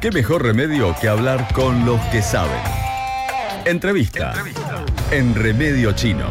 ¿Qué mejor remedio que hablar con los que saben? Entrevista, en Remedio Chino.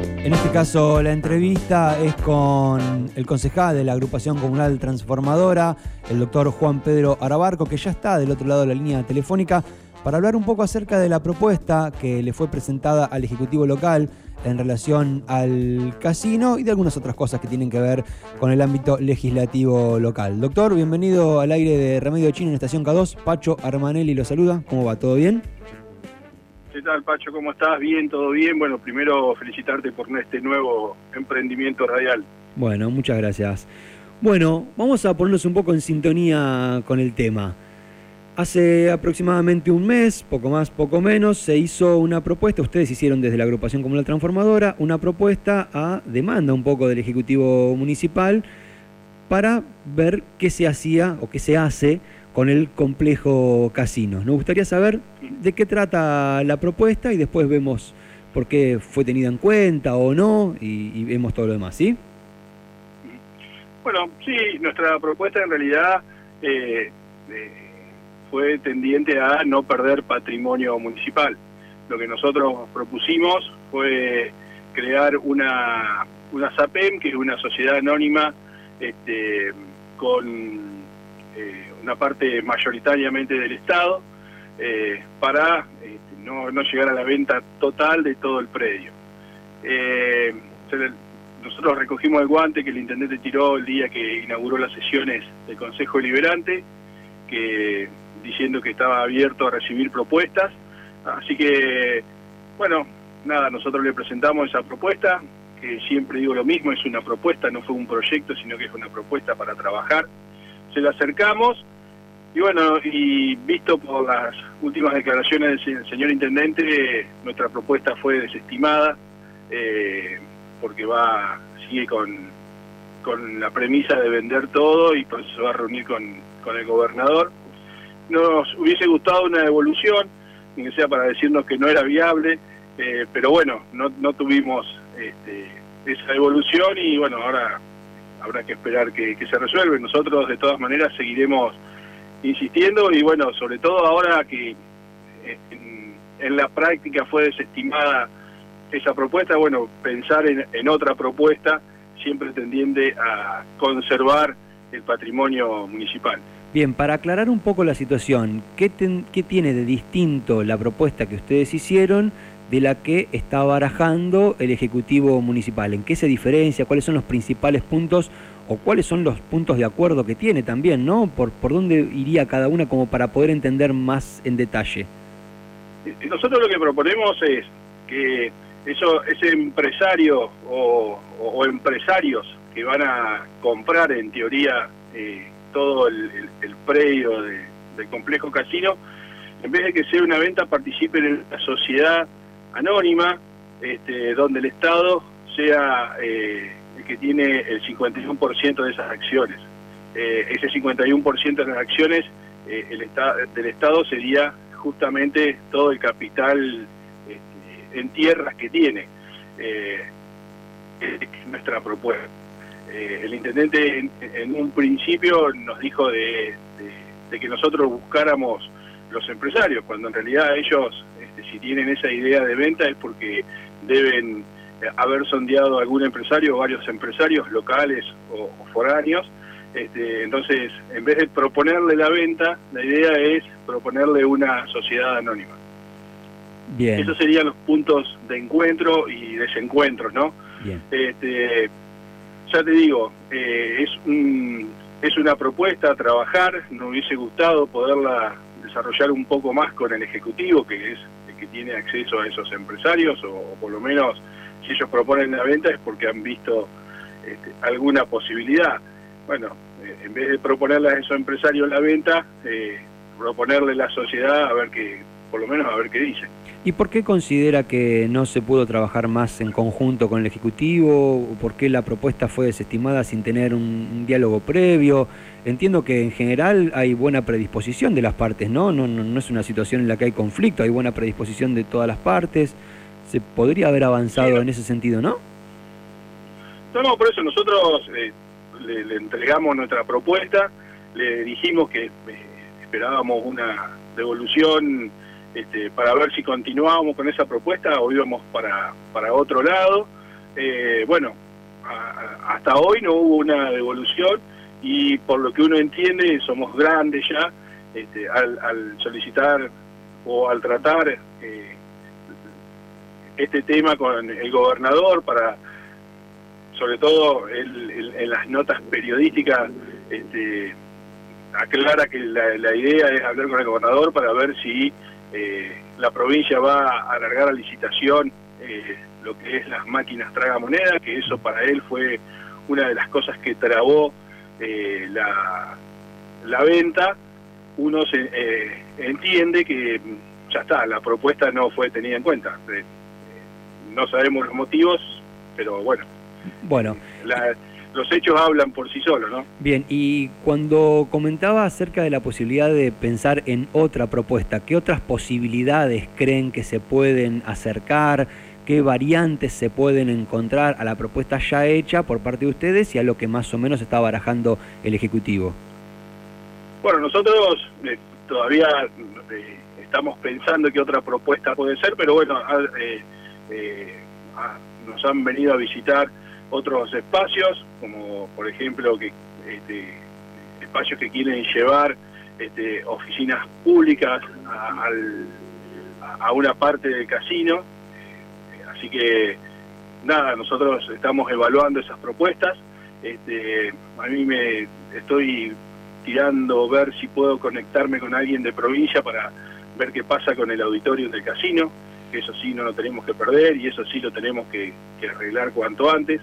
En este caso, la entrevista es con el concejal de la agrupación comunal transformadora, el doctor Juan Pedro Arabarco, que ya está del otro lado de la línea telefónica para hablar un poco acerca de la propuesta que le fue presentada al Ejecutivo local en relación al casino y de algunas otras cosas que tienen que ver con el ámbito legislativo local. Doctor, bienvenido al aire de Remedio Chino en Estación K2. Pacho Armanelli lo saluda. ¿Cómo va? ¿Todo bien? ¿Qué tal, Pacho? ¿Cómo estás? Bien, todo bien. Bueno, primero felicitarte por este nuevo emprendimiento radial. Bueno, muchas gracias. Bueno, vamos a ponernos un poco en sintonía con el tema. Hace aproximadamente un mes, poco más, poco menos, se hizo una propuesta, ustedes hicieron desde la agrupación Comunal Transformadora, una propuesta a demanda un poco del Ejecutivo Municipal para ver qué se hacía o qué se hace con el complejo casino. Nos gustaría saber de qué trata la propuesta y después vemos por qué fue tenida en cuenta o no y, vemos todo lo demás, ¿sí? Bueno, sí, nuestra propuesta en realidad... Eh, eh, fue tendiente a no perder patrimonio municipal. Lo que nosotros propusimos fue crear una, una SAPEM, que es una sociedad anónima este, con eh, una parte mayoritariamente del Estado, eh, para este, no, no, llegar a la venta total de todo el predio. Eh, nosotros recogimos el guante que el intendente tiró el día que inauguró las sesiones del Consejo Deliberante, que diciendo que estaba abierto a recibir propuestas. Así que, bueno, nada, nosotros le presentamos esa propuesta, que siempre digo lo mismo, es una propuesta, no fue un proyecto, sino que es una propuesta para trabajar. Se la acercamos y bueno, y visto por las últimas declaraciones del señor intendente, nuestra propuesta fue desestimada, eh, porque va, sigue con, con la premisa de vender todo y pues se va a reunir con, con el gobernador nos hubiese gustado una evolución, ni que sea para decirnos que no era viable, eh, pero bueno, no, no tuvimos este, esa evolución y bueno, ahora habrá que esperar que, se resuelva. Nosotros de todas maneras seguiremos insistiendo y bueno, sobre todo ahora que en, en la práctica fue desestimada esa propuesta, bueno, pensar en, en otra propuesta siempre tendiente a conservar el patrimonio municipal. Bien, para aclarar un poco la situación, ¿qué, tiene de distinto la propuesta que ustedes hicieron de la que está barajando el Ejecutivo Municipal? ¿En qué se diferencia? ¿Cuáles son los principales puntos o cuáles son los puntos de acuerdo que tiene también, ¿no? ¿Por, dónde iría cada una como para poder entender más en detalle? Nosotros lo que proponemos es que eso, ese empresario o, empresarios que van a comprar en teoría eh, todo el, predio del complejo casino, en vez de que sea una venta, participen en la sociedad anónima, este, donde el Estado sea eh, el que tiene el 51% de esas acciones. Eh, ese 51% de las acciones eh, el del Estado sería justamente todo el capital este, en tierras que tiene. nuestra propuesta. Eh, el intendente en, un principio nos dijo de, que nosotros buscáramos los empresarios, cuando en realidad ellos, este, si tienen esa idea de venta, es porque deben eh, haber sondeado algún empresario o varios empresarios locales o, foráneos. Este, entonces, en vez de proponerle la venta, la idea es proponerle una sociedad anónima. Bien. Esos serían los puntos de encuentro y desencuentro, ¿no? Bien. Este, ya te digo, eh, es, es una propuesta a trabajar, nos hubiese gustado poderla desarrollar un poco más con el Ejecutivo, que es el que tiene acceso a esos empresarios, o, por lo menos si ellos proponen la venta es porque han visto este, alguna posibilidad. Bueno, eh, en vez de proponerle a esos empresarios la venta, eh, proponerle la sociedad a ver qué, por lo menos a ver qué dicen. ¿Y por qué considera que no se pudo trabajar más en conjunto con el Ejecutivo? ¿Por qué la propuesta fue desestimada sin tener un, diálogo previo? Entiendo que en general hay buena predisposición de las partes, ¿no? No, no, es una situación en la que hay conflicto, hay buena predisposición de todas las partes. Se podría haber avanzado en ese sentido, ¿no? No, no, por eso nosotros, eh, le, entregamos nuestra propuesta, le dijimos que eh, esperábamos una devolución este, para ver si continuábamos con esa propuesta o íbamos para, para otro lado. Eh, bueno, hasta hoy no hubo una devolución y por lo que uno entiende somos grandes ya este, al, solicitar o al tratar eh, este tema con el gobernador para sobre todo en las notas periodísticas este, aclara que la, idea es hablar con el gobernador para ver si eh, la provincia va a alargar a licitación eh, lo que es las máquinas traga moneda, que eso para él fue una de las cosas que trabó eh, la, la venta. Uno se, entiende que ya está, la propuesta no fue tenida en cuenta. no sabemos los motivos, pero bueno. Bueno. La, los hechos hablan por sí solos, ¿no? Bien, y cuando comentaba acerca de la posibilidad de pensar en otra propuesta, ¿qué otras posibilidades creen que se pueden acercar? ¿Qué variantes se pueden encontrar a la propuesta ya hecha por parte de ustedes y a lo que más o menos está barajando el Ejecutivo? Bueno, nosotros eh, todavía eh, estamos pensando qué otra propuesta puede ser, pero bueno, eh, nos han venido a visitar otros espacios, como por ejemplo que este, espacios que quieren llevar este, oficinas públicas a, una parte del casino. Así que nada, nosotros estamos evaluando esas propuestas. Este, a mí me estoy tirando ver si puedo conectarme con alguien de provincia para ver qué pasa con el auditorio del casino, que eso sí no lo tenemos que perder y eso sí lo tenemos que arreglar cuanto antes.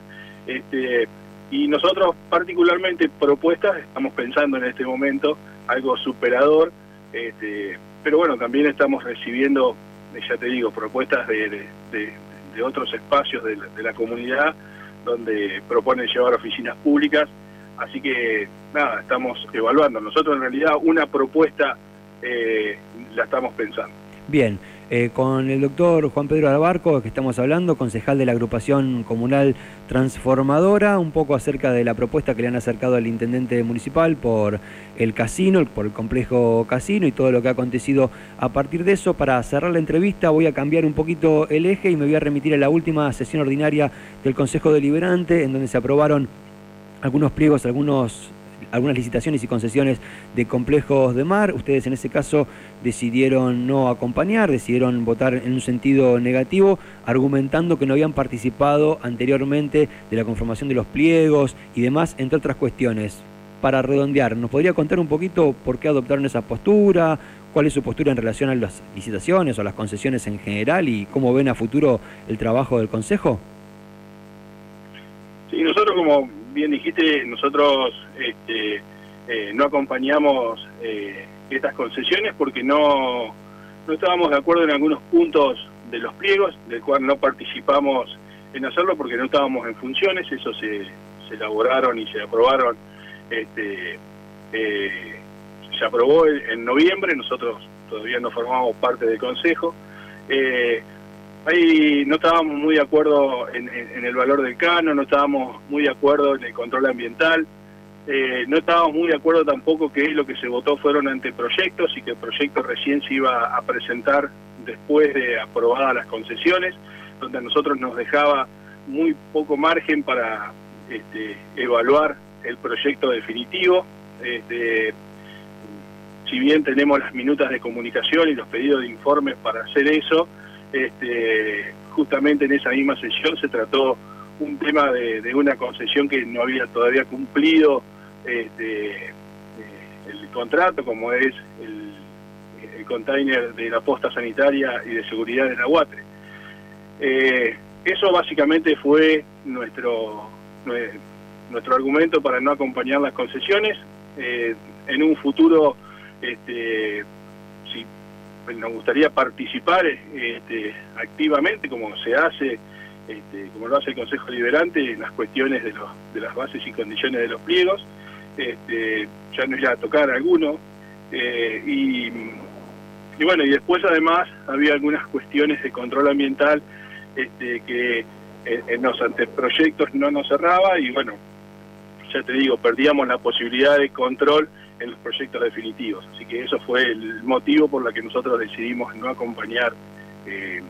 Este, y nosotros particularmente propuestas, estamos pensando en este momento algo superador, este, pero bueno, también estamos recibiendo, ya te digo, propuestas de, otros espacios de la, comunidad donde proponen llevar oficinas públicas, así que nada, estamos evaluando. Nosotros en realidad una propuesta eh, la estamos pensando. Bien, eh, con el doctor Juan Pedro Albarco, que estamos hablando, concejal de la agrupación comunal transformadora, un poco acerca de la propuesta que le han acercado al intendente municipal por el casino, por el complejo casino y todo lo que ha acontecido a partir de eso. Para cerrar la entrevista voy a cambiar un poquito el eje y me voy a remitir a la última sesión ordinaria del Consejo Deliberante, en donde se aprobaron algunos pliegos, algunos algunas licitaciones y concesiones de complejos de mar. Ustedes en ese caso decidieron no acompañar, decidieron votar en un sentido negativo, argumentando que no habían participado anteriormente de la conformación de los pliegos y demás, entre otras cuestiones. Para redondear, ¿nos podría contar un poquito por qué adoptaron esa postura? ¿Cuál es su postura en relación a las licitaciones o las concesiones en general y cómo ven a futuro el trabajo del Consejo? Sí, nosotros como bien dijiste, nosotros este, eh, no acompañamos eh, estas concesiones porque no, no estábamos de acuerdo en algunos puntos de los pliegos, del cual no participamos en hacerlo porque no estábamos en funciones, eso se, se elaboraron y se aprobaron, este, eh, se aprobó en, noviembre, nosotros todavía no formamos parte del Consejo. Ahí no estábamos muy de acuerdo en, el valor del cano, no estábamos muy de acuerdo en el control ambiental, eh, no estábamos muy de acuerdo tampoco que lo que se votó fueron anteproyectos y que el proyecto recién se iba a presentar después de aprobadas las concesiones, donde a nosotros nos dejaba muy poco margen para este, evaluar el proyecto definitivo. Este, si bien tenemos las minutas de comunicación y los pedidos de informes para hacer eso, este, justamente en esa misma sesión se trató un tema de, una concesión que no había todavía cumplido este, eh, el contrato, como es el, container de la posta sanitaria y de seguridad de la UATRE. Eh, eso básicamente fue nuestro, nuestro argumento para no acompañar las concesiones. Eh, en un futuro, este, nos gustaría participar este, activamente, como se hace, este, como lo hace el Consejo Liberante, en las cuestiones de, los, de las bases y condiciones de los pliegos. Este, ya nos iba a tocar alguno. Eh, y, bueno, y después además había algunas cuestiones de control ambiental este, que en, los anteproyectos no nos cerraba y bueno, ya te digo, perdíamos la posibilidad de control en los proyectos definitivos. Así que eso fue el motivo por el que nosotros decidimos no acompañar eh,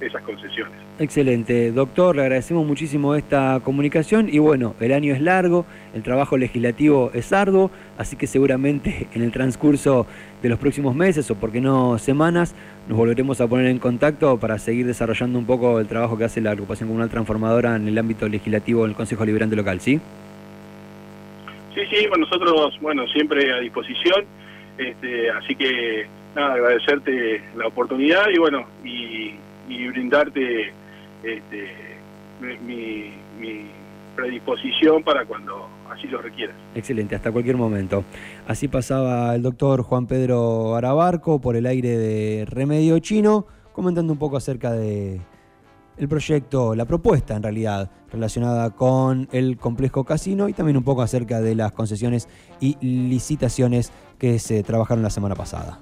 esas concesiones. Excelente. Doctor, le agradecemos muchísimo esta comunicación y bueno, el año es largo, el trabajo legislativo es arduo, así que seguramente en el transcurso de los próximos meses o por qué no semanas nos volveremos a poner en contacto para seguir desarrollando un poco el trabajo que hace la agrupación comunal transformadora en el ámbito legislativo del Consejo Liberante Local, ¿sí? Sí, sí, con nosotros, bueno, siempre a disposición, este, así que nada, agradecerte la oportunidad y bueno, y y brindarte este, mi, predisposición para cuando así lo requieras. Excelente, hasta cualquier momento. Así pasaba el doctor Juan Pedro Arabarco por el aire de Remedio Chino, comentando un poco acerca de el proyecto, la propuesta en realidad relacionada con el complejo casino y también un poco acerca de las concesiones y licitaciones que se trabajaron la semana pasada.